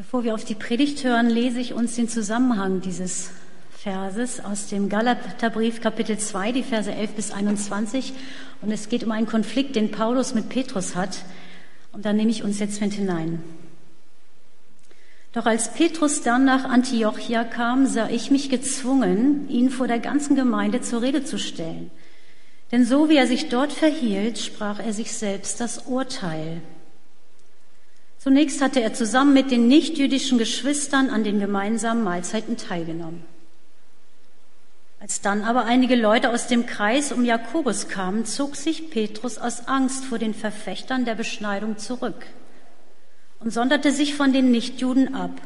Bevor wir auf die Predigt hören, lese ich uns den Zusammenhang dieses Verses aus dem Galaterbrief Kapitel 2, die Verse 11 bis 21. Und es geht um einen Konflikt, den Paulus mit Petrus hat. Und da nehme ich uns jetzt mit hinein. Doch als Petrus dann nach Antiochia kam, sah ich mich gezwungen, ihn vor der ganzen Gemeinde zur Rede zu stellen. Denn so wie er sich dort verhielt, sprach er sich selbst das Urteil. Zunächst hatte er zusammen mit den nichtjüdischen Geschwistern an den gemeinsamen Mahlzeiten teilgenommen. Als dann aber einige Leute aus dem Kreis um Jakobus kamen, zog sich Petrus aus Angst vor den Verfechtern der Beschneidung zurück und sonderte sich von den Nichtjuden ab.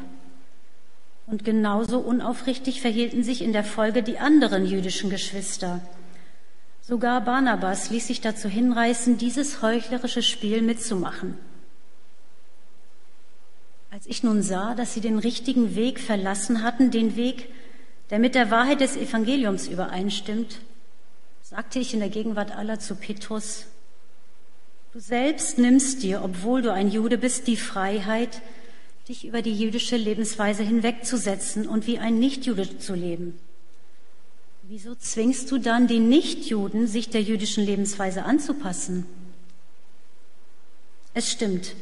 Und genauso unaufrichtig verhielten sich in der Folge die anderen jüdischen Geschwister. Sogar Barnabas ließ sich dazu hinreißen, dieses heuchlerische Spiel mitzumachen. Als ich nun sah, dass sie den richtigen Weg verlassen hatten, den Weg, der mit der Wahrheit des Evangeliums übereinstimmt, sagte ich in der Gegenwart aller zu Petrus, du selbst nimmst dir, obwohl du ein Jude bist, die Freiheit, dich über die jüdische Lebensweise hinwegzusetzen und wie ein Nichtjude zu leben. Wieso zwingst du dann die Nichtjuden, sich der jüdischen Lebensweise anzupassen? Es stimmt,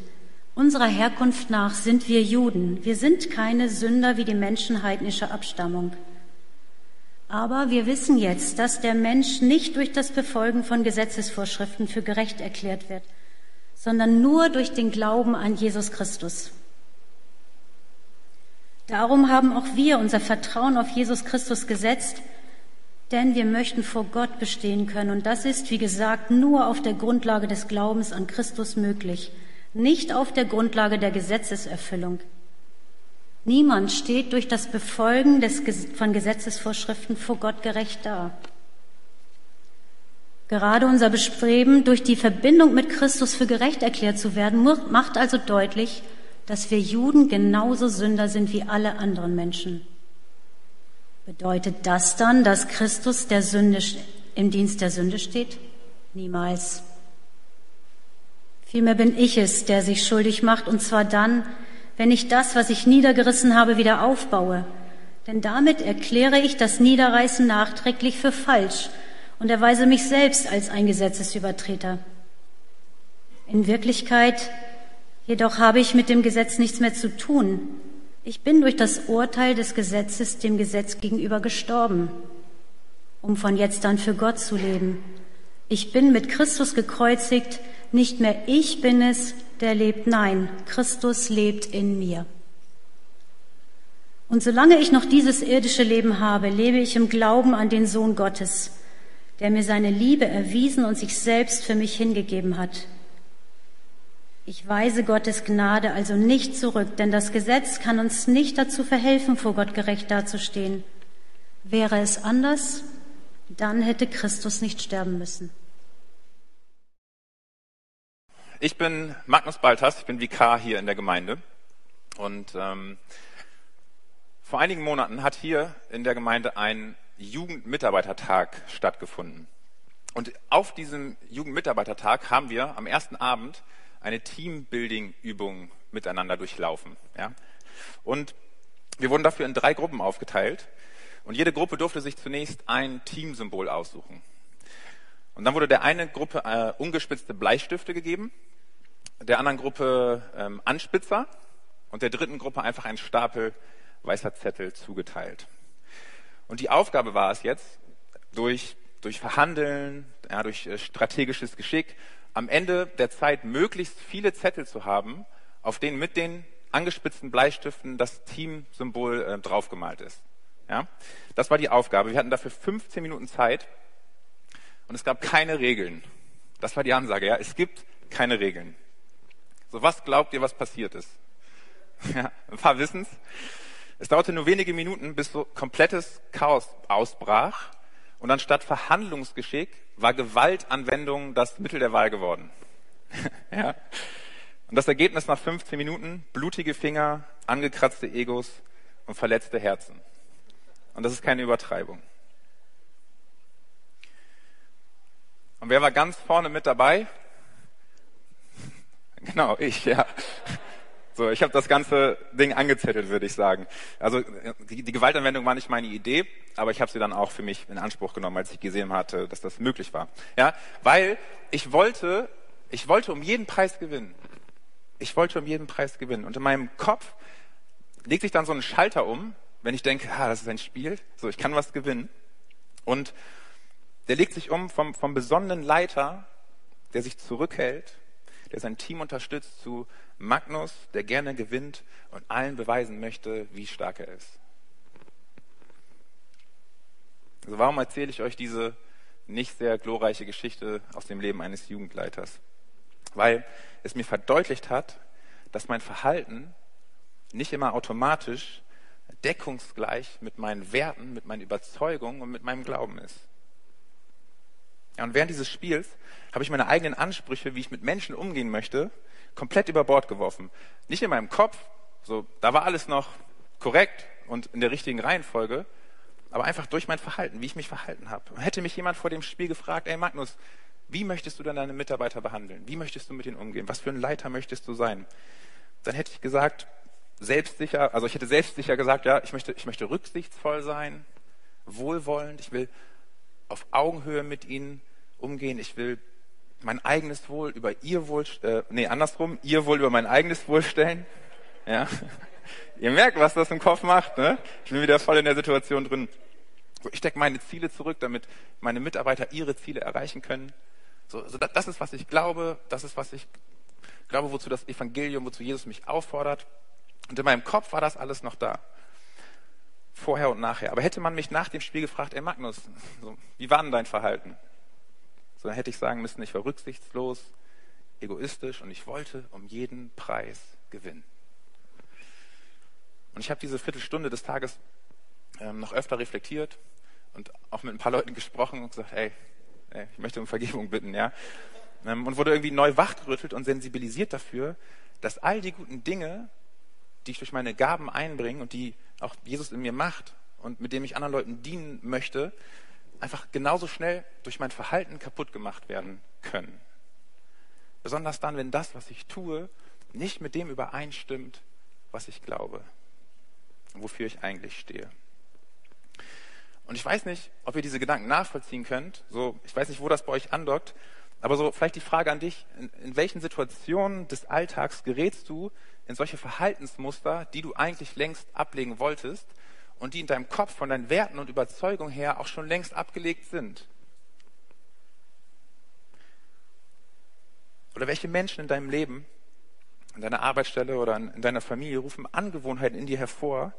Unserer Herkunft nach sind wir Juden. Wir sind keine Sünder wie die Menschen heidnischer Abstammung. Aber wir wissen jetzt, dass der Mensch nicht durch das Befolgen von Gesetzesvorschriften für gerecht erklärt wird, sondern nur durch den Glauben an Jesus Christus. Darum haben auch wir unser Vertrauen auf Jesus Christus gesetzt, denn wir möchten vor Gott bestehen können. Und das ist, wie gesagt, nur auf der Grundlage des Glaubens an Christus möglich – nicht auf der Grundlage der Gesetzeserfüllung. Niemand steht durch das Befolgen des, von Gesetzesvorschriften vor Gott gerecht da. Gerade unser Bestreben, durch die Verbindung mit Christus für gerecht erklärt zu werden, macht also deutlich, dass wir Juden genauso Sünder sind wie alle anderen Menschen. Bedeutet das dann, dass Christus der Sünde, im Dienst der Sünde steht? Niemals. Vielmehr bin ich es, der sich schuldig macht, und zwar dann, wenn ich das, was ich niedergerissen habe, wieder aufbaue. Denn damit erkläre ich das Niederreißen nachträglich für falsch und erweise mich selbst als ein Gesetzesübertreter. In Wirklichkeit jedoch habe ich mit dem Gesetz nichts mehr zu tun. Ich bin durch das Urteil des Gesetzes dem Gesetz gegenüber gestorben, um von jetzt an für Gott zu leben. Ich bin mit Christus gekreuzigt, nicht mehr ich bin es, der lebt, nein, Christus lebt in mir. Und solange ich noch dieses irdische Leben habe, lebe ich im Glauben an den Sohn Gottes, der mir seine Liebe erwiesen und sich selbst für mich hingegeben hat. Ich weise Gottes Gnade also nicht zurück, denn das Gesetz kann uns nicht dazu verhelfen, vor Gott gerecht dazustehen. Wäre es anders, dann hätte Christus nicht sterben müssen. Ich bin Magnus Baltas, ich bin Vikar hier in der Gemeinde. Und ähm, vor einigen Monaten hat hier in der Gemeinde ein Jugendmitarbeitertag stattgefunden. Und auf diesem Jugendmitarbeitertag haben wir am ersten Abend eine Teambuilding-Übung miteinander durchlaufen. Ja? Und wir wurden dafür in drei Gruppen aufgeteilt. Und jede Gruppe durfte sich zunächst ein Teamsymbol aussuchen. Und dann wurde der eine Gruppe äh, ungespitzte Bleistifte gegeben der anderen Gruppe ähm, Anspitzer und der dritten Gruppe einfach einen Stapel weißer Zettel zugeteilt. Und die Aufgabe war es jetzt, durch, durch Verhandeln, ja, durch äh, strategisches Geschick, am Ende der Zeit möglichst viele Zettel zu haben, auf denen mit den angespitzten Bleistiften das Teamsymbol äh, draufgemalt ist. Ja? Das war die Aufgabe. Wir hatten dafür 15 Minuten Zeit und es gab keine Regeln. Das war die Ansage. Ja? Es gibt keine Regeln. So, was glaubt ihr, was passiert ist? Ja, ein paar wissen's. Es dauerte nur wenige Minuten, bis so komplettes Chaos ausbrach. Und anstatt Verhandlungsgeschick war Gewaltanwendung das Mittel der Wahl geworden. ja. Und das Ergebnis nach 15 Minuten, blutige Finger, angekratzte Egos und verletzte Herzen. Und das ist keine Übertreibung. Und wer war ganz vorne mit dabei? Genau, ich, ja. So, ich habe das ganze Ding angezettelt, würde ich sagen. Also die, die Gewaltanwendung war nicht meine Idee, aber ich habe sie dann auch für mich in Anspruch genommen, als ich gesehen hatte, dass das möglich war. Ja, weil ich wollte, ich wollte um jeden Preis gewinnen. Ich wollte um jeden Preis gewinnen. Und in meinem Kopf legt sich dann so ein Schalter um, wenn ich denke, ah, das ist ein Spiel, so ich kann was gewinnen. Und der legt sich um vom, vom besonnenen Leiter, der sich zurückhält, der sein Team unterstützt, zu Magnus, der gerne gewinnt und allen beweisen möchte, wie stark er ist. Also warum erzähle ich euch diese nicht sehr glorreiche Geschichte aus dem Leben eines Jugendleiters? Weil es mir verdeutlicht hat, dass mein Verhalten nicht immer automatisch deckungsgleich mit meinen Werten, mit meinen Überzeugungen und mit meinem Glauben ist. Ja, und während dieses Spiels habe ich meine eigenen Ansprüche, wie ich mit Menschen umgehen möchte, komplett über Bord geworfen. Nicht in meinem Kopf, so, da war alles noch korrekt und in der richtigen Reihenfolge, aber einfach durch mein Verhalten, wie ich mich verhalten habe. Hätte mich jemand vor dem Spiel gefragt, ey Magnus, wie möchtest du denn deine Mitarbeiter behandeln? Wie möchtest du mit ihnen umgehen? Was für ein Leiter möchtest du sein? Dann hätte ich gesagt, selbstsicher, also ich hätte selbstsicher gesagt, ja, ich möchte, ich möchte rücksichtsvoll sein, wohlwollend, ich will auf Augenhöhe mit ihnen umgehen, ich will mein eigenes Wohl über ihr Wohl, äh, nee, andersrum, ihr Wohl über mein eigenes Wohl stellen. Ja. Ihr merkt, was das im Kopf macht, ne? Ich bin wieder voll in der Situation drin. So, ich stecke meine Ziele zurück, damit meine Mitarbeiter ihre Ziele erreichen können. So, so das ist, was ich glaube, das ist, was ich glaube, wozu das Evangelium, wozu Jesus mich auffordert. Und in meinem Kopf war das alles noch da. Vorher und nachher. Aber hätte man mich nach dem Spiel gefragt, ey Magnus, so, wie war denn dein Verhalten? So, dann hätte ich sagen müssen, ich war rücksichtslos, egoistisch und ich wollte um jeden Preis gewinnen. Und ich habe diese Viertelstunde des Tages ähm, noch öfter reflektiert und auch mit ein paar Leuten gesprochen und gesagt, hey, ey ich möchte um Vergebung bitten, ja. Ähm, und wurde irgendwie neu wachgerüttelt und sensibilisiert dafür, dass all die guten Dinge, die ich durch meine Gaben einbringe und die auch Jesus in mir macht und mit dem ich anderen Leuten dienen möchte, einfach genauso schnell durch mein Verhalten kaputt gemacht werden können. Besonders dann, wenn das, was ich tue, nicht mit dem übereinstimmt, was ich glaube, wofür ich eigentlich stehe. Und ich weiß nicht, ob ihr diese Gedanken nachvollziehen könnt. So, ich weiß nicht, wo das bei euch andockt. Aber so vielleicht die Frage an dich, in, in welchen Situationen des Alltags gerätst du in solche Verhaltensmuster, die du eigentlich längst ablegen wolltest und die in deinem Kopf von deinen Werten und Überzeugungen her auch schon längst abgelegt sind? Oder welche Menschen in deinem Leben, in deiner Arbeitsstelle oder in deiner Familie rufen Angewohnheiten in dir hervor,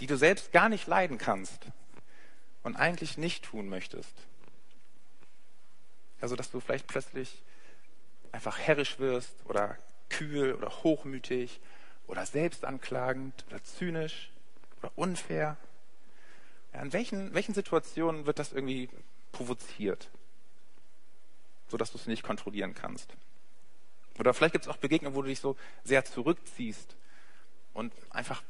die du selbst gar nicht leiden kannst und eigentlich nicht tun möchtest? Also, dass du vielleicht plötzlich einfach herrisch wirst oder kühl oder hochmütig oder selbstanklagend oder zynisch oder unfair. Ja, in welchen, welchen Situationen wird das irgendwie provoziert, sodass du es nicht kontrollieren kannst? Oder vielleicht gibt es auch Begegnungen, wo du dich so sehr zurückziehst und einfach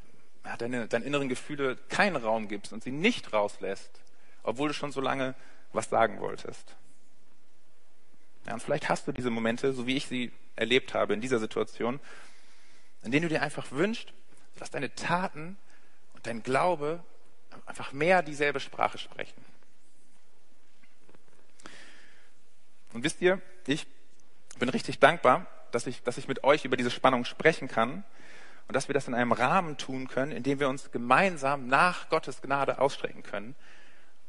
ja, deine, deinen inneren Gefühle keinen Raum gibst und sie nicht rauslässt, obwohl du schon so lange was sagen wolltest. Ja, und vielleicht hast du diese Momente, so wie ich sie erlebt habe in dieser Situation, in denen du dir einfach wünschst, dass deine Taten und dein Glaube einfach mehr dieselbe Sprache sprechen. Und wisst ihr, ich bin richtig dankbar, dass ich, dass ich mit euch über diese Spannung sprechen kann und dass wir das in einem Rahmen tun können, in dem wir uns gemeinsam nach Gottes Gnade ausstrecken können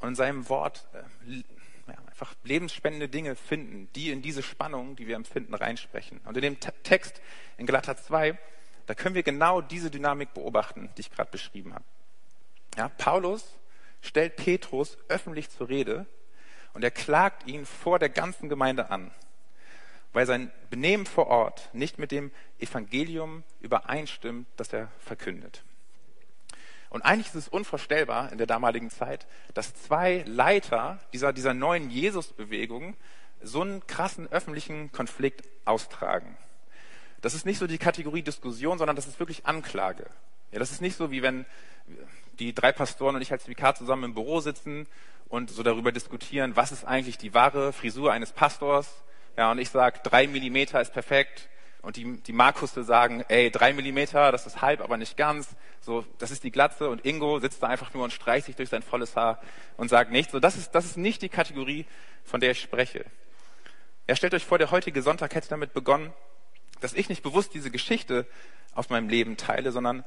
und in seinem Wort äh, ja, einfach lebensspendende Dinge finden, die in diese Spannung, die wir empfinden, reinsprechen. Und in dem Text in Galater 2, da können wir genau diese Dynamik beobachten, die ich gerade beschrieben habe. Ja, Paulus stellt Petrus öffentlich zur Rede und er klagt ihn vor der ganzen Gemeinde an, weil sein Benehmen vor Ort nicht mit dem Evangelium übereinstimmt, das er verkündet. Und eigentlich ist es unvorstellbar in der damaligen Zeit, dass zwei Leiter dieser, dieser neuen Jesus-Bewegung so einen krassen öffentlichen Konflikt austragen. Das ist nicht so die Kategorie Diskussion, sondern das ist wirklich Anklage. Ja, das ist nicht so, wie wenn die drei Pastoren und ich als Vikar zusammen im Büro sitzen und so darüber diskutieren, was ist eigentlich die wahre Frisur eines Pastors. Ja, und ich sage, drei Millimeter ist perfekt und die, die Markusse sagen, ey, drei Millimeter, das ist halb, aber nicht ganz. So, das ist die Glatze und Ingo sitzt da einfach nur und streicht sich durch sein volles Haar und sagt nichts. So, das ist, das ist nicht die Kategorie, von der ich spreche. Ja, stellt euch vor, der heutige Sonntag hätte damit begonnen, dass ich nicht bewusst diese Geschichte aus meinem Leben teile, sondern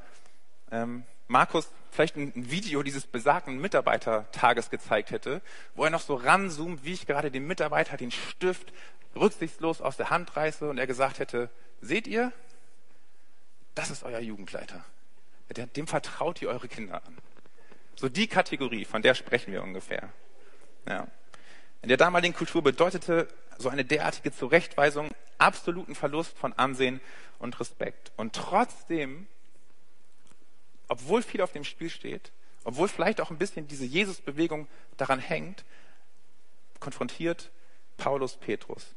ähm, Markus vielleicht ein Video dieses besagten Mitarbeitertages gezeigt hätte, wo er noch so ranzoomt, wie ich gerade dem Mitarbeiter den Stift rücksichtslos aus der Hand reiße und er gesagt hätte, seht ihr, das ist euer Jugendleiter. Dem vertraut ihr eure Kinder an. So die Kategorie, von der sprechen wir ungefähr. Ja. In der damaligen Kultur bedeutete so eine derartige Zurechtweisung absoluten Verlust von Ansehen und Respekt. Und trotzdem, obwohl viel auf dem Spiel steht, obwohl vielleicht auch ein bisschen diese Jesus-Bewegung daran hängt, konfrontiert Paulus Petrus.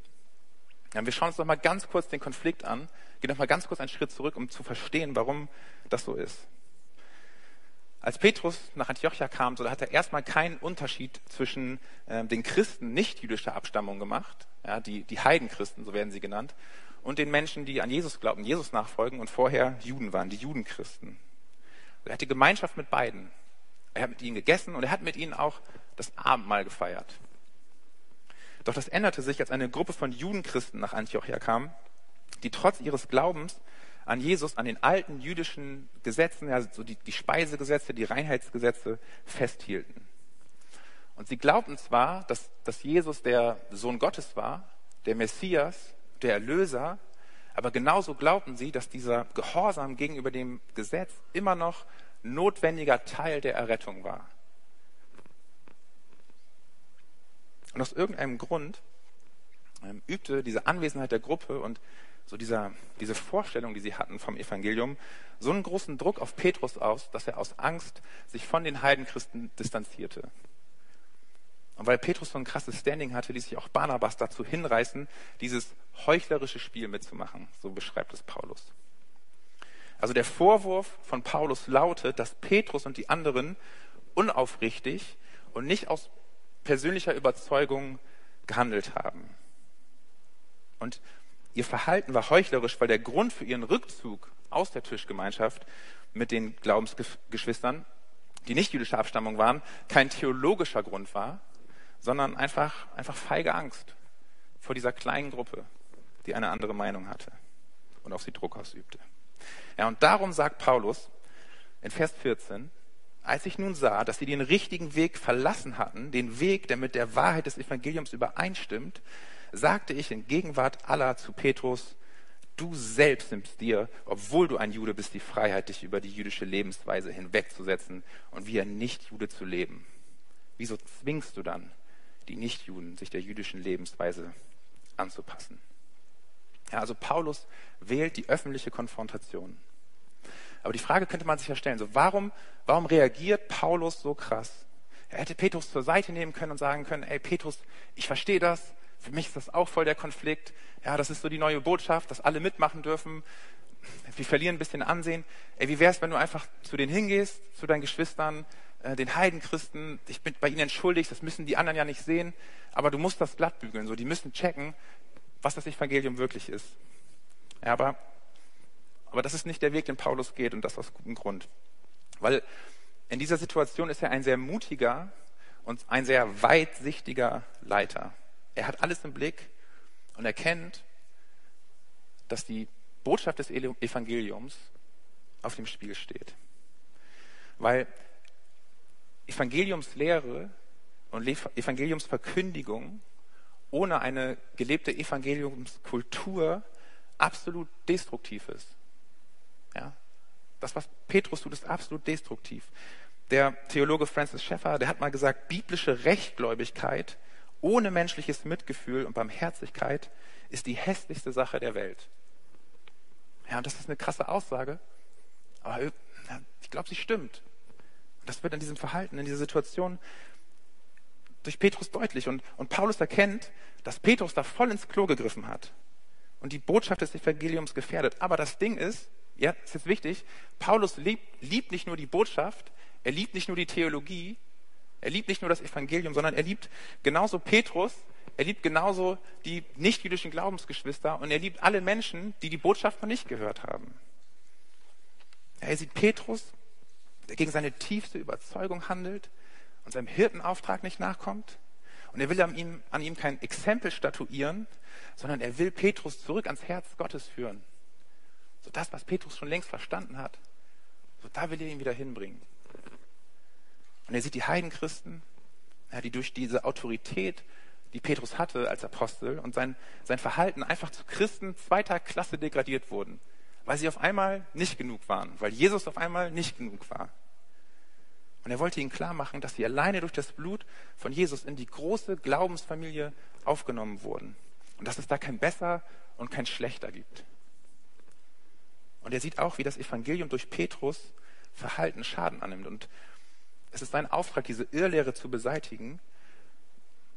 Ja, wir schauen uns noch mal ganz kurz den Konflikt an, gehen noch mal ganz kurz einen Schritt zurück, um zu verstehen, warum das so ist. Als Petrus nach Antiochia kam, so hat er erstmal keinen Unterschied zwischen äh, den Christen nicht jüdischer Abstammung gemacht, ja, die, die Heidenchristen, so werden sie genannt, und den Menschen, die an Jesus glauben, Jesus nachfolgen und vorher Juden waren, die Judenchristen. Er hatte Gemeinschaft mit beiden. Er hat mit ihnen gegessen und er hat mit ihnen auch das Abendmahl gefeiert. Doch das änderte sich, als eine Gruppe von Judenchristen nach Antiochia kam, die trotz ihres Glaubens an Jesus, an den alten jüdischen Gesetzen, also so die, die Speisegesetze, die Reinheitsgesetze festhielten. Und sie glaubten zwar, dass, dass Jesus der Sohn Gottes war, der Messias, der Erlöser, aber genauso glaubten sie, dass dieser Gehorsam gegenüber dem Gesetz immer noch notwendiger Teil der Errettung war. Und aus irgendeinem Grund ähm, übte diese Anwesenheit der Gruppe und so dieser, diese Vorstellung, die sie hatten vom Evangelium, so einen großen Druck auf Petrus aus, dass er aus Angst sich von den Heidenchristen distanzierte. Und weil Petrus so ein krasses Standing hatte, ließ sich auch Barnabas dazu hinreißen, dieses heuchlerische Spiel mitzumachen. So beschreibt es Paulus. Also der Vorwurf von Paulus lautet, dass Petrus und die anderen unaufrichtig und nicht aus persönlicher Überzeugung gehandelt haben. Und ihr Verhalten war heuchlerisch, weil der Grund für ihren Rückzug aus der Tischgemeinschaft mit den Glaubensgeschwistern, die nicht jüdischer Abstammung waren, kein theologischer Grund war, sondern einfach, einfach feige Angst vor dieser kleinen Gruppe, die eine andere Meinung hatte und auf sie Druck ausübte. Ja, und darum sagt Paulus in Vers 14, als ich nun sah, dass sie den richtigen Weg verlassen hatten, den Weg, der mit der Wahrheit des Evangeliums übereinstimmt, sagte ich in Gegenwart aller zu Petrus, du selbst nimmst dir, obwohl du ein Jude bist, die Freiheit, dich über die jüdische Lebensweise hinwegzusetzen und wie ein Nicht-Jude zu leben. Wieso zwingst du dann die Nichtjuden, sich der jüdischen Lebensweise anzupassen? Ja, also Paulus wählt die öffentliche Konfrontation. Aber die Frage könnte man sich ja stellen, so warum, warum reagiert Paulus so krass? Er hätte Petrus zur Seite nehmen können und sagen können, ey Petrus, ich verstehe das, für mich ist das auch voll der Konflikt. Ja, das ist so die neue Botschaft, dass alle mitmachen dürfen. Wir verlieren ein bisschen Ansehen. Ey, wie wär's, wenn du einfach zu denen hingehst, zu deinen Geschwistern, äh, den Heidenchristen, ich bin bei ihnen entschuldigt, das müssen die anderen ja nicht sehen, aber du musst das glatt bügeln, so, die müssen checken, was das Evangelium wirklich ist. Ja, aber aber das ist nicht der Weg, den Paulus geht und das aus gutem Grund. Weil in dieser Situation ist er ein sehr mutiger und ein sehr weitsichtiger Leiter. Er hat alles im Blick und erkennt, dass die Botschaft des Evangeliums auf dem Spiel steht. Weil Evangeliumslehre und Evangeliumsverkündigung ohne eine gelebte Evangeliumskultur absolut destruktiv ist. Ja? Das, was Petrus tut, ist absolut destruktiv. Der Theologe Francis Schaeffer, der hat mal gesagt, biblische Rechtgläubigkeit ohne menschliches Mitgefühl und Barmherzigkeit ist die hässlichste Sache der Welt. Ja, und das ist eine krasse Aussage, aber ich glaube, sie stimmt. Das wird in diesem Verhalten, in dieser Situation durch Petrus deutlich. Und, und Paulus erkennt, dass Petrus da voll ins Klo gegriffen hat und die Botschaft des Evangeliums gefährdet. Aber das Ding ist, ja, ist jetzt wichtig, Paulus liebt, liebt nicht nur die Botschaft, er liebt nicht nur die Theologie, er liebt nicht nur das Evangelium, sondern er liebt genauso Petrus er liebt genauso die nicht-jüdischen Glaubensgeschwister und er liebt alle Menschen, die die Botschaft noch nicht gehört haben. Er sieht Petrus, der gegen seine tiefste Überzeugung handelt und seinem Hirtenauftrag nicht nachkommt. Und er will an ihm, an ihm kein Exempel statuieren, sondern er will Petrus zurück ans Herz Gottes führen. So das, was Petrus schon längst verstanden hat, so da will er ihn wieder hinbringen. Und er sieht die Heidenchristen, ja, die durch diese Autorität, die Petrus hatte als Apostel und sein, sein Verhalten einfach zu Christen zweiter Klasse degradiert wurden, weil sie auf einmal nicht genug waren, weil Jesus auf einmal nicht genug war. Und er wollte ihnen klar machen, dass sie alleine durch das Blut von Jesus in die große Glaubensfamilie aufgenommen wurden. Und dass es da kein Besser und kein Schlechter gibt. Und er sieht auch, wie das Evangelium durch Petrus Verhalten Schaden annimmt. Und es ist sein Auftrag, diese Irrlehre zu beseitigen,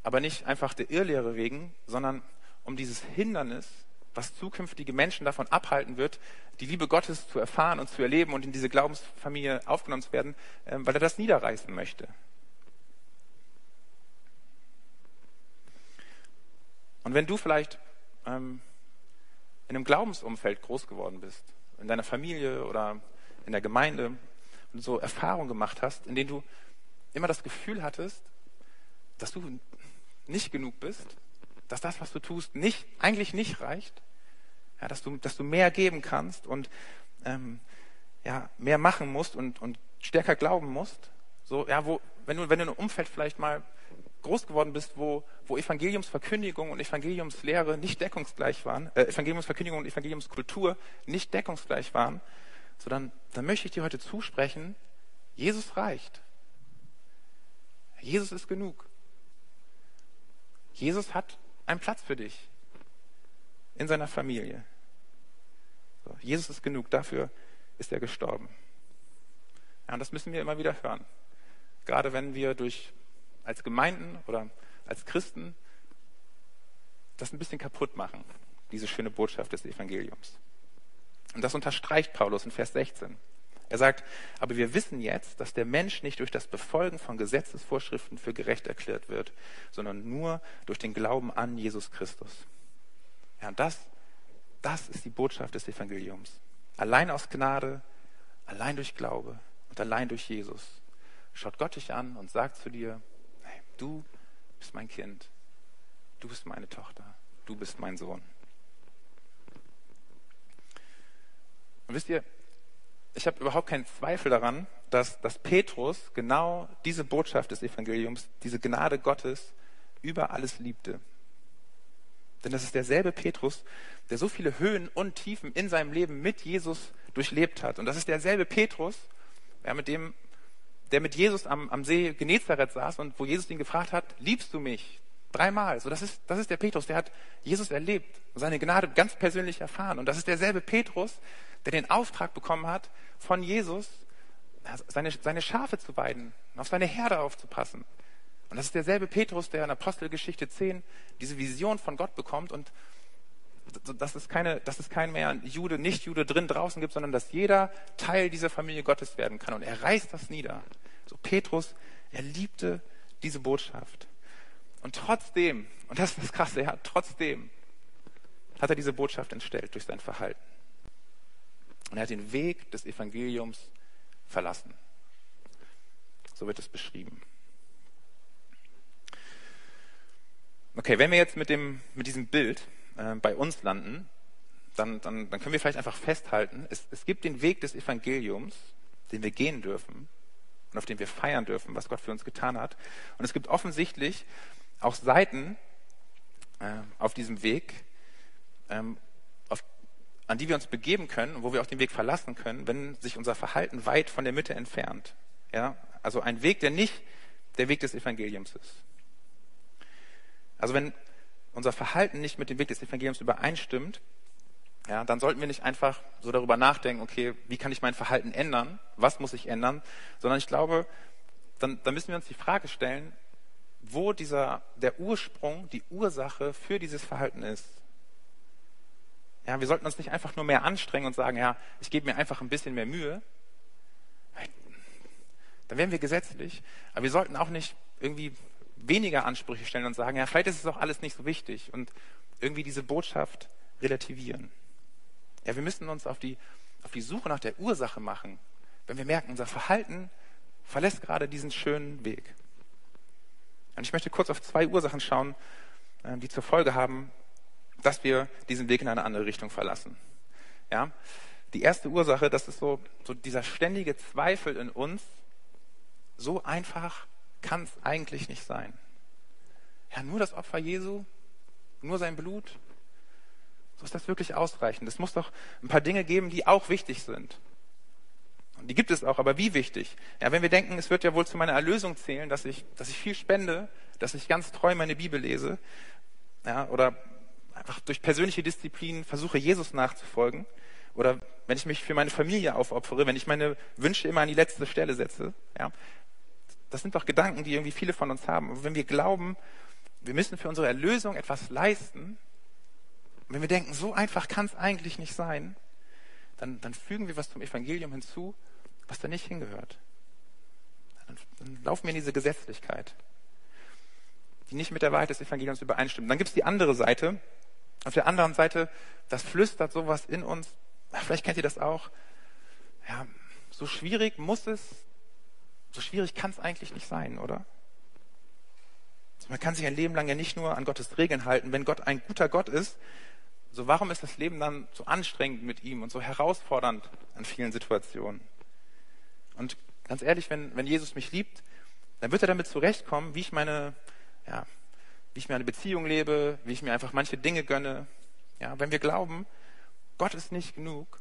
aber nicht einfach der Irrlehre wegen, sondern um dieses Hindernis, was zukünftige Menschen davon abhalten wird, die Liebe Gottes zu erfahren und zu erleben und in diese Glaubensfamilie aufgenommen zu werden, ähm, weil er das niederreißen möchte. Und wenn du vielleicht ähm, in einem Glaubensumfeld groß geworden bist, in deiner Familie oder in der Gemeinde und so Erfahrungen gemacht hast, in denen du immer das Gefühl hattest, dass du nicht genug bist, dass das, was du tust, nicht, eigentlich nicht reicht, ja, dass, du, dass du mehr geben kannst und ähm, ja, mehr machen musst und, und stärker glauben musst. So, ja, wo, wenn du, wenn du in einem Umfeld vielleicht mal groß geworden bist, wo, wo Evangeliumsverkündigung und Evangeliumslehre nicht deckungsgleich waren, äh, Evangeliumsverkündigung und Evangeliumskultur nicht deckungsgleich waren, so dann, dann möchte ich dir heute zusprechen, Jesus reicht. Jesus ist genug. Jesus hat einen Platz für dich in seiner Familie. So, Jesus ist genug, dafür ist er gestorben. Ja, und das müssen wir immer wieder hören. Gerade wenn wir durch als Gemeinden oder als Christen das ein bisschen kaputt machen, diese schöne Botschaft des Evangeliums. Und das unterstreicht Paulus in Vers 16. Er sagt, aber wir wissen jetzt, dass der Mensch nicht durch das Befolgen von Gesetzesvorschriften für gerecht erklärt wird, sondern nur durch den Glauben an Jesus Christus. Ja, und das, das ist die Botschaft des Evangeliums. Allein aus Gnade, allein durch Glaube und allein durch Jesus. Schaut Gott dich an und sagt zu dir, du bist mein Kind, du bist meine Tochter, du bist mein Sohn. Und wisst ihr, ich habe überhaupt keinen Zweifel daran, dass, dass Petrus genau diese Botschaft des Evangeliums, diese Gnade Gottes über alles liebte. Denn das ist derselbe Petrus, der so viele Höhen und Tiefen in seinem Leben mit Jesus durchlebt hat. Und das ist derselbe Petrus, ja, mit dem, der mit Jesus am, am See Genezareth saß und wo Jesus ihn gefragt hat, liebst du mich? Dreimal. So, das ist, das ist der Petrus, der hat Jesus erlebt, seine Gnade ganz persönlich erfahren. Und das ist derselbe Petrus, der den Auftrag bekommen hat, von Jesus seine, seine Schafe zu weiden, auf seine Herde aufzupassen. Und das ist derselbe Petrus, der in Apostelgeschichte 10 diese Vision von Gott bekommt und dass es, keine, dass es kein mehr Jude, Nicht-Jude drin, draußen gibt, sondern dass jeder Teil dieser Familie Gottes werden kann. Und er reißt das nieder. So Petrus, er liebte diese Botschaft. Und trotzdem, und das ist das Krasse, ja, trotzdem hat er diese Botschaft entstellt durch sein Verhalten. Und er hat den Weg des Evangeliums verlassen. So wird es beschrieben. Okay, wenn wir jetzt mit, dem, mit diesem Bild äh, bei uns landen, dann, dann, dann können wir vielleicht einfach festhalten, es, es gibt den Weg des Evangeliums, den wir gehen dürfen und auf den wir feiern dürfen, was Gott für uns getan hat. Und es gibt offensichtlich auch Seiten äh, auf diesem Weg, ähm, an die wir uns begeben können und wo wir auch den Weg verlassen können, wenn sich unser Verhalten weit von der Mitte entfernt. Ja, also ein Weg, der nicht der Weg des Evangeliums ist. Also wenn unser Verhalten nicht mit dem Weg des Evangeliums übereinstimmt, ja, dann sollten wir nicht einfach so darüber nachdenken, okay, wie kann ich mein Verhalten ändern? Was muss ich ändern? Sondern ich glaube, dann, dann müssen wir uns die Frage stellen, wo dieser, der Ursprung, die Ursache für dieses Verhalten ist. Ja, wir sollten uns nicht einfach nur mehr anstrengen und sagen, ja, ich gebe mir einfach ein bisschen mehr Mühe. Dann wären wir gesetzlich. Aber wir sollten auch nicht irgendwie weniger Ansprüche stellen und sagen, ja, vielleicht ist es auch alles nicht so wichtig und irgendwie diese Botschaft relativieren. Ja, wir müssen uns auf die, auf die Suche nach der Ursache machen, wenn wir merken, unser Verhalten verlässt gerade diesen schönen Weg. Und ich möchte kurz auf zwei Ursachen schauen, äh, die zur Folge haben, dass wir diesen Weg in eine andere Richtung verlassen. Ja? Die erste Ursache, das ist so, so dieser ständige Zweifel in uns. So einfach kann es eigentlich nicht sein. Ja, nur das Opfer Jesu, nur sein Blut, so ist das wirklich ausreichend. Es muss doch ein paar Dinge geben, die auch wichtig sind. Und die gibt es auch, aber wie wichtig? Ja, wenn wir denken, es wird ja wohl zu meiner Erlösung zählen, dass ich, dass ich viel spende, dass ich ganz treu meine Bibel lese, ja, oder einfach durch persönliche Disziplin versuche, Jesus nachzufolgen, oder wenn ich mich für meine Familie aufopfere, wenn ich meine Wünsche immer an die letzte Stelle setze, ja, das sind doch Gedanken, die irgendwie viele von uns haben. Und wenn wir glauben, wir müssen für unsere Erlösung etwas leisten, wenn wir denken, so einfach kann es eigentlich nicht sein, dann, dann fügen wir was zum Evangelium hinzu, was da nicht hingehört. Dann, dann laufen wir in diese Gesetzlichkeit, die nicht mit der Wahrheit des Evangeliums übereinstimmt. Dann gibt es die andere Seite. Auf der anderen Seite, das flüstert sowas in uns. Vielleicht kennt ihr das auch. Ja, so schwierig muss es, so schwierig kann es eigentlich nicht sein, oder? Man kann sich ein Leben lang ja nicht nur an Gottes Regeln halten. Wenn Gott ein guter Gott ist, so warum ist das Leben dann so anstrengend mit ihm und so herausfordernd an vielen Situationen? Und ganz ehrlich, wenn, wenn Jesus mich liebt, dann wird er damit zurechtkommen, wie ich meine, ja, wie ich mir eine Beziehung lebe, wie ich mir einfach manche Dinge gönne. Ja, wenn wir glauben, Gott ist nicht genug,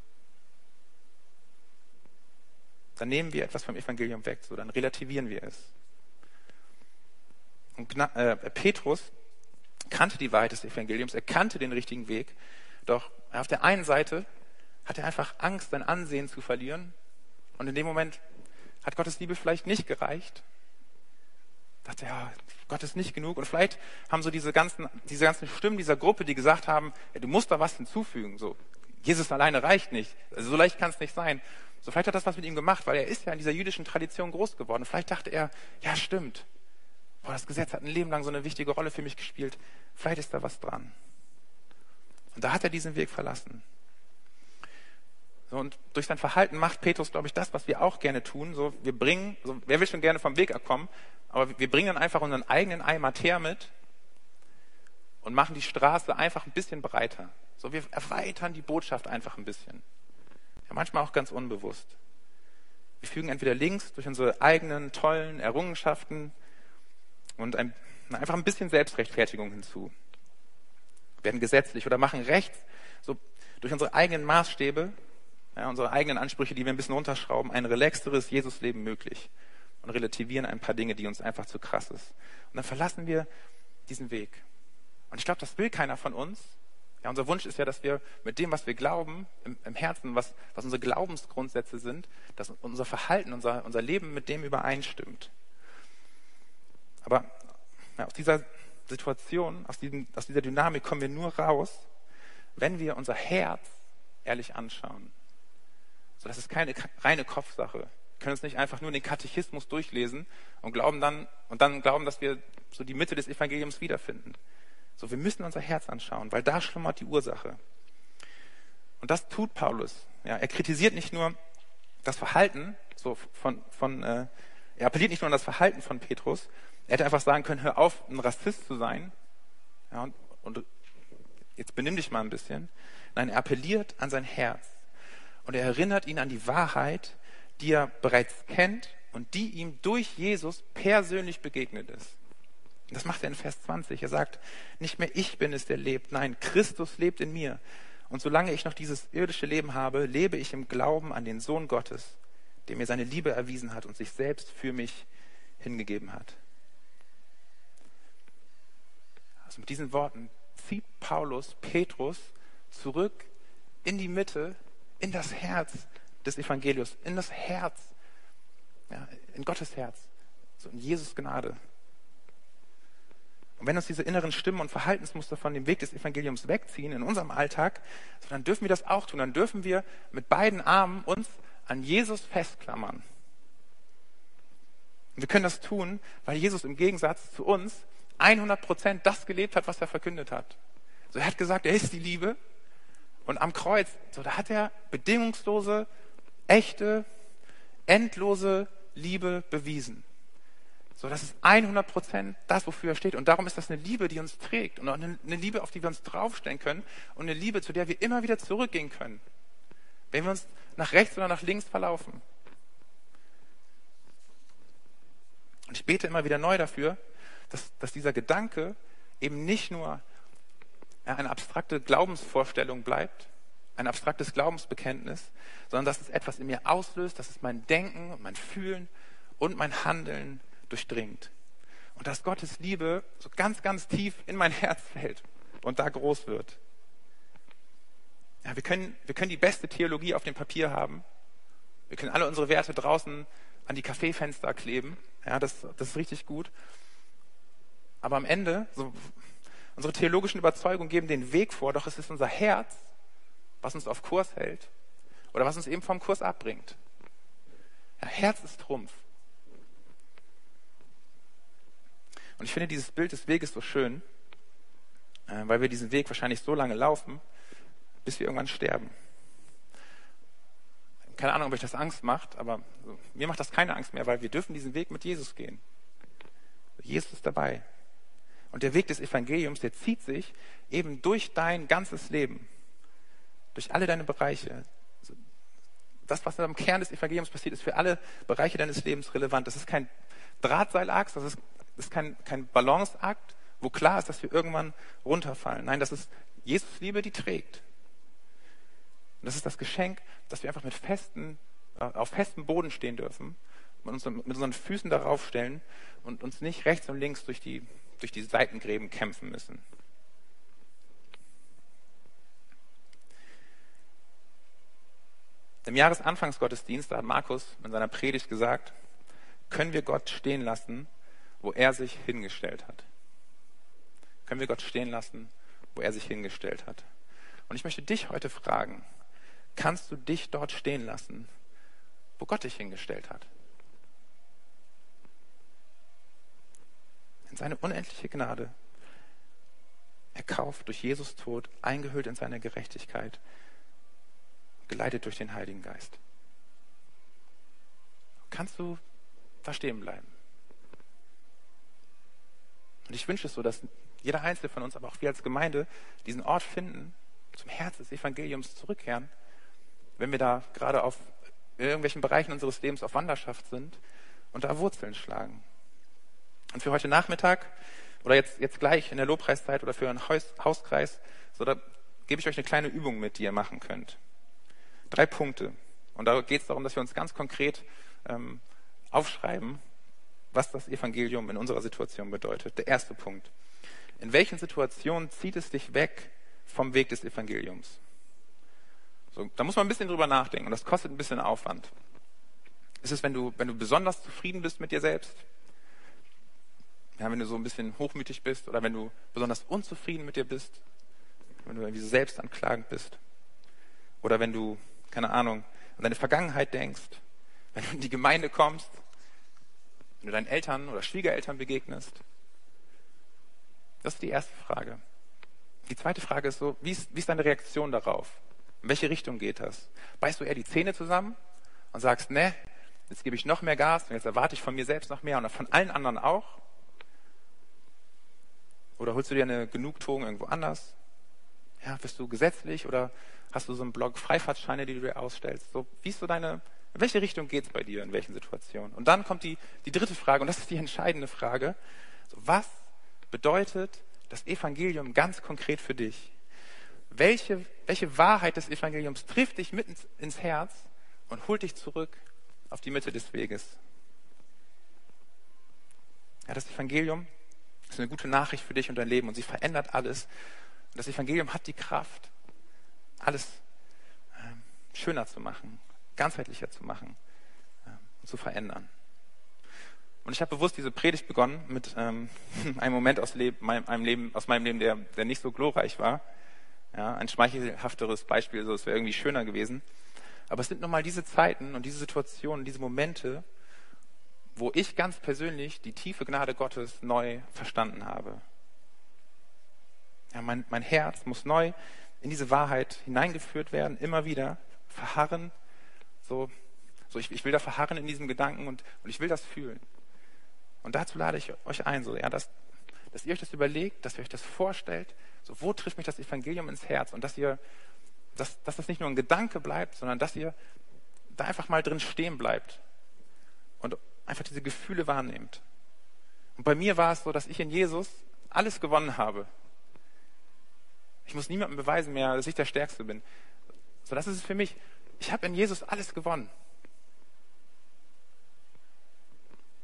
dann nehmen wir etwas vom Evangelium weg, so dann relativieren wir es. Und äh, Petrus, kannte die Wahrheit des Evangeliums, er kannte den richtigen Weg. Doch auf der einen Seite hat er einfach Angst, sein Ansehen zu verlieren. Und in dem Moment hat Gottes Liebe vielleicht nicht gereicht. Dachte, ja, Gott ist nicht genug. Und vielleicht haben so diese ganzen, diese ganzen Stimmen dieser Gruppe, die gesagt haben, ja, du musst da was hinzufügen. So, Jesus alleine reicht nicht. Also so leicht kann es nicht sein. So, vielleicht hat das was mit ihm gemacht, weil er ist ja in dieser jüdischen Tradition groß geworden. Vielleicht dachte er, ja, stimmt boah, das Gesetz hat ein Leben lang so eine wichtige Rolle für mich gespielt. Vielleicht ist da was dran. Und da hat er diesen Weg verlassen. So, und durch sein Verhalten macht Petrus, glaube ich, das, was wir auch gerne tun. So, wir bringen, so, wer will schon gerne vom Weg abkommen, aber wir bringen dann einfach unseren eigenen Eimer Teer mit und machen die Straße einfach ein bisschen breiter. So, wir erweitern die Botschaft einfach ein bisschen. Ja, manchmal auch ganz unbewusst. Wir fügen entweder links durch unsere eigenen tollen Errungenschaften und ein, einfach ein bisschen Selbstrechtfertigung hinzu. Werden gesetzlich oder machen rechts, so durch unsere eigenen Maßstäbe, ja, unsere eigenen Ansprüche, die wir ein bisschen unterschrauben, ein relaxteres Jesusleben möglich und relativieren ein paar Dinge, die uns einfach zu krass ist. Und dann verlassen wir diesen Weg. Und ich glaube, das will keiner von uns. Ja, unser Wunsch ist ja, dass wir mit dem, was wir glauben, im, im Herzen, was, was unsere Glaubensgrundsätze sind, dass unser Verhalten, unser, unser Leben mit dem übereinstimmt. Aber ja, aus dieser Situation, aus, diesem, aus dieser Dynamik kommen wir nur raus, wenn wir unser Herz ehrlich anschauen. So, das ist keine reine Kopfsache. Wir können uns nicht einfach nur den Katechismus durchlesen und glauben dann, und dann glauben, dass wir so die Mitte des Evangeliums wiederfinden. So, wir müssen unser Herz anschauen, weil da schlummert die Ursache. Und das tut Paulus. Ja, er kritisiert nicht nur das Verhalten so von, von äh, er appelliert nicht nur an das Verhalten von Petrus, er hätte einfach sagen können, hör auf, ein Rassist zu sein. Ja, und, und jetzt benimm dich mal ein bisschen. Nein, er appelliert an sein Herz. Und er erinnert ihn an die Wahrheit, die er bereits kennt und die ihm durch Jesus persönlich begegnet ist. Das macht er in Vers 20. Er sagt, nicht mehr ich bin es, der lebt. Nein, Christus lebt in mir. Und solange ich noch dieses irdische Leben habe, lebe ich im Glauben an den Sohn Gottes, der mir seine Liebe erwiesen hat und sich selbst für mich hingegeben hat. Also mit diesen Worten zieht Paulus Petrus zurück in die Mitte, in das Herz des Evangeliums, in das Herz, ja, in Gottes Herz, so in Jesus Gnade. Und wenn uns diese inneren Stimmen und Verhaltensmuster von dem Weg des Evangeliums wegziehen in unserem Alltag, dann dürfen wir das auch tun. Dann dürfen wir mit beiden Armen uns an Jesus festklammern. Und wir können das tun, weil Jesus im Gegensatz zu uns 100 Prozent das gelebt hat, was er verkündet hat. So, er hat gesagt, er ist die Liebe. Und am Kreuz, so, da hat er bedingungslose, echte, endlose Liebe bewiesen. So, das ist 100 Prozent das, wofür er steht. Und darum ist das eine Liebe, die uns trägt. Und auch eine, Liebe, auf die wir uns draufstellen können. Und eine Liebe, zu der wir immer wieder zurückgehen können. Wenn wir uns nach rechts oder nach links verlaufen. Und ich bete immer wieder neu dafür, dass, dass dieser Gedanke eben nicht nur eine abstrakte Glaubensvorstellung bleibt, ein abstraktes Glaubensbekenntnis, sondern dass es etwas in mir auslöst, dass es mein Denken mein Fühlen und mein Handeln durchdringt. Und dass Gottes Liebe so ganz, ganz tief in mein Herz fällt und da groß wird. Ja, wir, können, wir können die beste Theologie auf dem Papier haben. Wir können alle unsere Werte draußen an die Kaffeefenster kleben. Ja, das, das ist richtig gut. Aber am Ende, so, unsere theologischen Überzeugungen geben den Weg vor, doch es ist unser Herz, was uns auf Kurs hält oder was uns eben vom Kurs abbringt. Ja, Herz ist Trumpf. Und ich finde dieses Bild des Weges so schön, äh, weil wir diesen Weg wahrscheinlich so lange laufen, bis wir irgendwann sterben. Keine Ahnung, ob euch das Angst macht, aber mir macht das keine Angst mehr, weil wir dürfen diesen Weg mit Jesus gehen. Jesus ist dabei. Und der Weg des Evangeliums, der zieht sich eben durch dein ganzes Leben, durch alle deine Bereiche. Das, was am Kern des Evangeliums passiert, ist für alle Bereiche deines Lebens relevant. Das ist kein Drahtseilakt, das ist ist kein, kein Balanceakt, wo klar ist, dass wir irgendwann runterfallen. Nein, das ist Jesus Liebe, die trägt. Und das ist das Geschenk, dass wir einfach mit festen, äh, auf festem Boden stehen dürfen, mit unseren, mit unseren Füßen darauf stellen und uns nicht rechts und links durch die, durch die Seitengräben kämpfen müssen. Im Jahresanfangsgottesdienst hat Markus in seiner Predigt gesagt, können wir Gott stehen lassen, wo er sich hingestellt hat. Können wir Gott stehen lassen, wo er sich hingestellt hat. Und ich möchte dich heute fragen, kannst du dich dort stehen lassen, wo Gott dich hingestellt hat? In seine unendliche Gnade, erkauft durch Jesus Tod, eingehüllt in seine Gerechtigkeit, geleitet durch den Heiligen Geist. Kannst du da stehen bleiben? Und ich wünsche es so, dass jeder Einzelne von uns, aber auch wir als Gemeinde, diesen Ort finden, zum Herz des Evangeliums zurückkehren, wenn wir da gerade auf irgendwelchen Bereichen unseres Lebens auf Wanderschaft sind und da Wurzeln schlagen. Und für heute Nachmittag oder jetzt, jetzt gleich in der Lobpreiszeit oder für einen Haus, Hauskreis, so da gebe ich euch eine kleine Übung mit, die ihr machen könnt. Drei Punkte. Und da geht es darum, dass wir uns ganz konkret ähm, aufschreiben, was das Evangelium in unserer Situation bedeutet. Der erste Punkt. In welchen Situationen zieht es dich weg vom Weg des Evangeliums? So, da muss man ein bisschen drüber nachdenken und das kostet ein bisschen Aufwand. Ist es, wenn du, wenn du besonders zufrieden bist mit dir selbst? Ja, wenn du so ein bisschen hochmütig bist oder wenn du besonders unzufrieden mit dir bist? Wenn du irgendwie so selbstanklagend bist? Oder wenn du, keine Ahnung, an deine Vergangenheit denkst? Wenn du in die Gemeinde kommst wenn du deinen Eltern oder Schwiegereltern begegnest? Das ist die erste Frage. Die zweite Frage ist so, wie ist, wie ist deine Reaktion darauf? In welche Richtung geht das? Beißt du eher die Zähne zusammen und sagst, ne, jetzt gebe ich noch mehr Gas und jetzt erwarte ich von mir selbst noch mehr und von allen anderen auch? Oder holst du dir eine Genugtuung irgendwo anders? Ja, bist du gesetzlich oder hast du so einen Blog Freifahrtscheine, die du dir ausstellst? So, wie ist so deine in welche Richtung geht es bei dir, in welchen Situationen? Und dann kommt die, die dritte Frage, und das ist die entscheidende Frage. Was bedeutet das Evangelium ganz konkret für dich? Welche, welche Wahrheit des Evangeliums trifft dich mitten ins Herz und holt dich zurück auf die Mitte des Weges? Ja, das Evangelium ist eine gute Nachricht für dich und dein Leben und sie verändert alles. Und das Evangelium hat die Kraft, alles ähm, schöner zu machen, ganzheitlicher zu machen und zu verändern. Und ich habe bewusst diese Predigt begonnen mit ähm, einem Moment aus, Leb meinem Leben, aus meinem Leben, der, der nicht so glorreich war. Ja, ein schmeichelhafteres Beispiel, so es wäre irgendwie schöner gewesen. Aber es sind nochmal diese Zeiten und diese Situationen, diese Momente, wo ich ganz persönlich die tiefe Gnade Gottes neu verstanden habe. Ja, mein, mein Herz muss neu in diese Wahrheit hineingeführt werden, immer wieder verharren. So, so ich, ich will da verharren in diesem Gedanken und, und ich will das fühlen. Und dazu lade ich euch ein, so, ja, dass, dass ihr euch das überlegt, dass ihr euch das vorstellt, so, wo trifft mich das Evangelium ins Herz und dass ihr, dass, dass das nicht nur ein Gedanke bleibt, sondern dass ihr da einfach mal drin stehen bleibt und einfach diese Gefühle wahrnehmt. Und bei mir war es so, dass ich in Jesus alles gewonnen habe. Ich muss niemandem beweisen mehr, dass ich der Stärkste bin. So, das ist es für mich. Ich habe in Jesus alles gewonnen.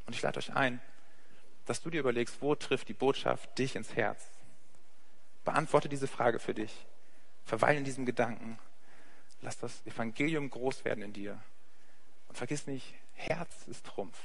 Und ich lade euch ein, dass du dir überlegst, wo trifft die Botschaft dich ins Herz? Beantworte diese Frage für dich. Verweile in diesem Gedanken. Lass das Evangelium groß werden in dir. Und vergiss nicht, Herz ist Trumpf.